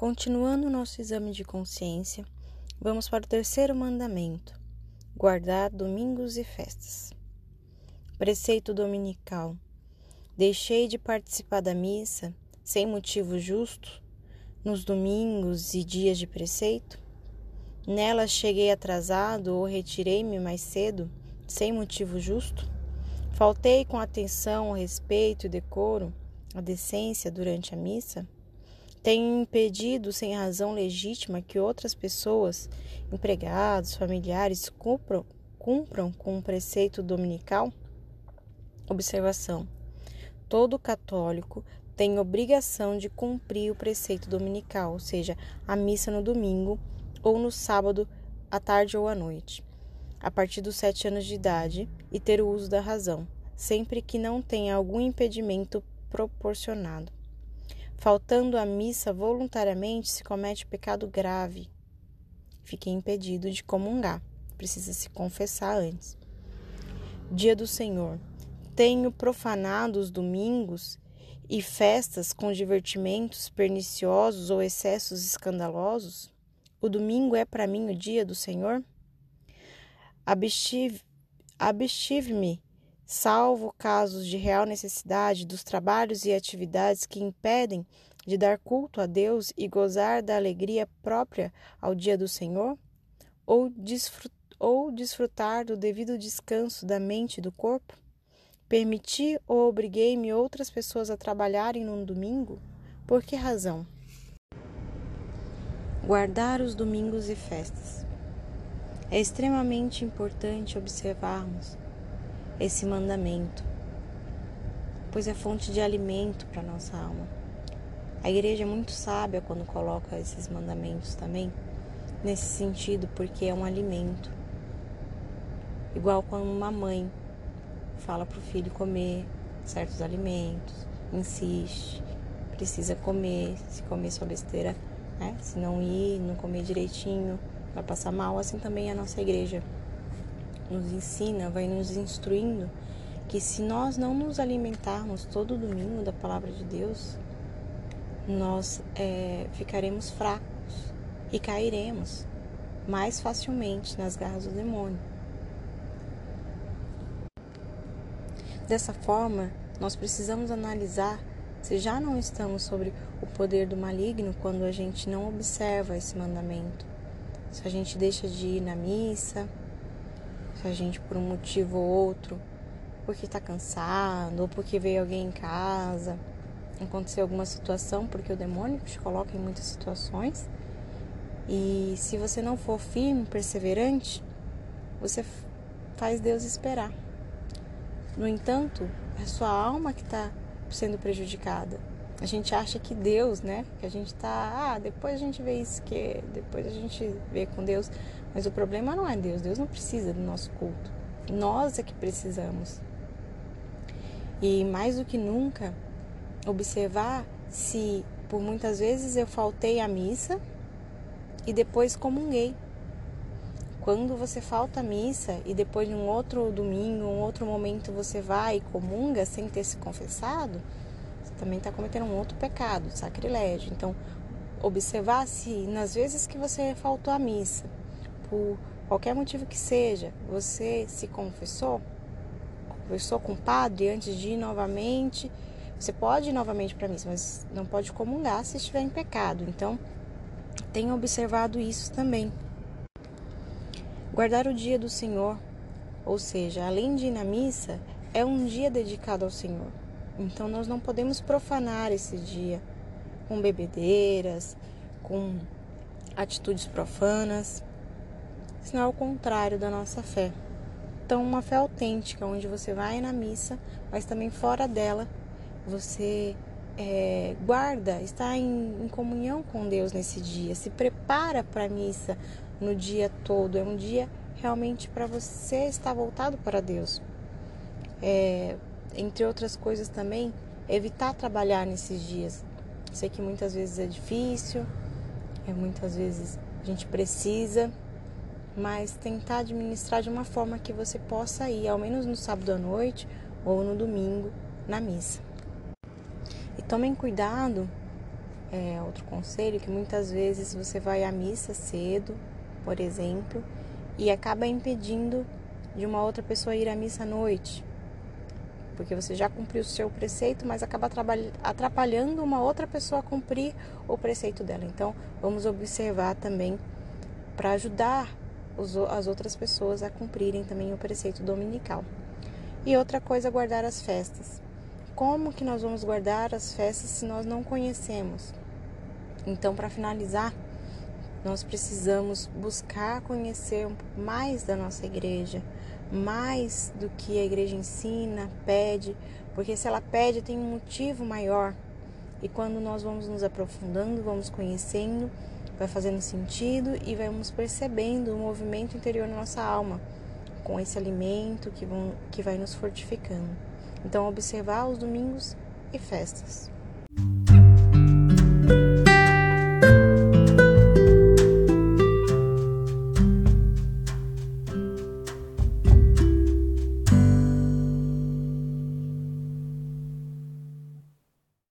Continuando nosso exame de consciência, vamos para o terceiro mandamento: guardar domingos e festas. Preceito dominical: Deixei de participar da missa sem motivo justo nos domingos e dias de preceito? Nela cheguei atrasado ou retirei-me mais cedo sem motivo justo? Faltei com atenção, respeito e decoro, a decência durante a missa? Tenho impedido sem razão legítima que outras pessoas, empregados, familiares, cumpram, cumpram com o preceito dominical? Observação: todo católico tem obrigação de cumprir o preceito dominical, ou seja, a missa no domingo ou no sábado à tarde ou à noite, a partir dos sete anos de idade e ter o uso da razão, sempre que não tenha algum impedimento proporcionado. Faltando à missa voluntariamente se comete pecado grave. Fique impedido de comungar. Precisa se confessar antes. Dia do Senhor. Tenho profanado os domingos e festas com divertimentos perniciosos ou excessos escandalosos? O domingo é para mim o dia do Senhor? Abstive-me salvo casos de real necessidade dos trabalhos e atividades que impedem de dar culto a Deus e gozar da alegria própria ao dia do Senhor? Ou, desfrutar, ou desfrutar do devido descanso da mente e do corpo? Permiti ou obriguei-me outras pessoas a trabalharem num domingo? Por que razão? Guardar os domingos e festas. É extremamente importante observarmos esse mandamento, pois é fonte de alimento para nossa alma. A igreja é muito sábia quando coloca esses mandamentos também, nesse sentido, porque é um alimento. Igual quando uma mãe fala para o filho comer certos alimentos, insiste, precisa comer, se comer sua besteira, né? se não ir, não comer direitinho, vai passar mal, assim também é a nossa igreja nos ensina, vai nos instruindo que se nós não nos alimentarmos todo domingo da palavra de Deus, nós é, ficaremos fracos e cairemos mais facilmente nas garras do demônio. Dessa forma, nós precisamos analisar se já não estamos sobre o poder do maligno quando a gente não observa esse mandamento. Se a gente deixa de ir na missa, se a gente, por um motivo ou outro, porque está cansado, ou porque veio alguém em casa, aconteceu alguma situação, porque o demônio te coloca em muitas situações. E se você não for firme, perseverante, você faz Deus esperar. No entanto, é sua alma que está sendo prejudicada. A gente acha que Deus, né? Que a gente tá, ah, depois a gente vê isso, que depois a gente vê com Deus. Mas o problema não é Deus, Deus não precisa do nosso culto. Nós é que precisamos. E mais do que nunca, observar se por muitas vezes eu faltei à missa e depois comunguei. Quando você falta à missa e depois num outro domingo, um outro momento você vai e comunga sem ter se confessado, você também está cometendo um outro pecado, sacrilégio. Então, observar se nas vezes que você faltou à missa por qualquer motivo que seja, você se confessou, conversou com o padre antes de ir novamente. Você pode ir novamente para missa, mas não pode comungar se estiver em pecado. Então, tenha observado isso também. Guardar o dia do Senhor, ou seja, além de ir na missa, é um dia dedicado ao Senhor. Então, nós não podemos profanar esse dia com bebedeiras, com atitudes profanas senão ao contrário da nossa fé. Então, uma fé autêntica, onde você vai na missa, mas também fora dela, você é, guarda, está em, em comunhão com Deus nesse dia, se prepara para a missa no dia todo. É um dia realmente para você estar voltado para Deus. É, entre outras coisas também, evitar trabalhar nesses dias. Sei que muitas vezes é difícil, é, muitas vezes a gente precisa, mas tentar administrar de uma forma que você possa ir, ao menos no sábado à noite ou no domingo, na missa. E tomem cuidado é, outro conselho que muitas vezes você vai à missa cedo, por exemplo, e acaba impedindo de uma outra pessoa ir à missa à noite. Porque você já cumpriu o seu preceito, mas acaba atrapalhando uma outra pessoa a cumprir o preceito dela. Então, vamos observar também para ajudar as outras pessoas a cumprirem também o preceito dominical. E outra coisa, guardar as festas. Como que nós vamos guardar as festas se nós não conhecemos? Então, para finalizar, nós precisamos buscar conhecer mais da nossa igreja, mais do que a igreja ensina, pede, porque se ela pede, tem um motivo maior. E quando nós vamos nos aprofundando, vamos conhecendo, vai fazendo sentido e vamos percebendo o movimento interior na nossa alma com esse alimento que, vão, que vai nos fortificando. Então, observar os domingos e festas.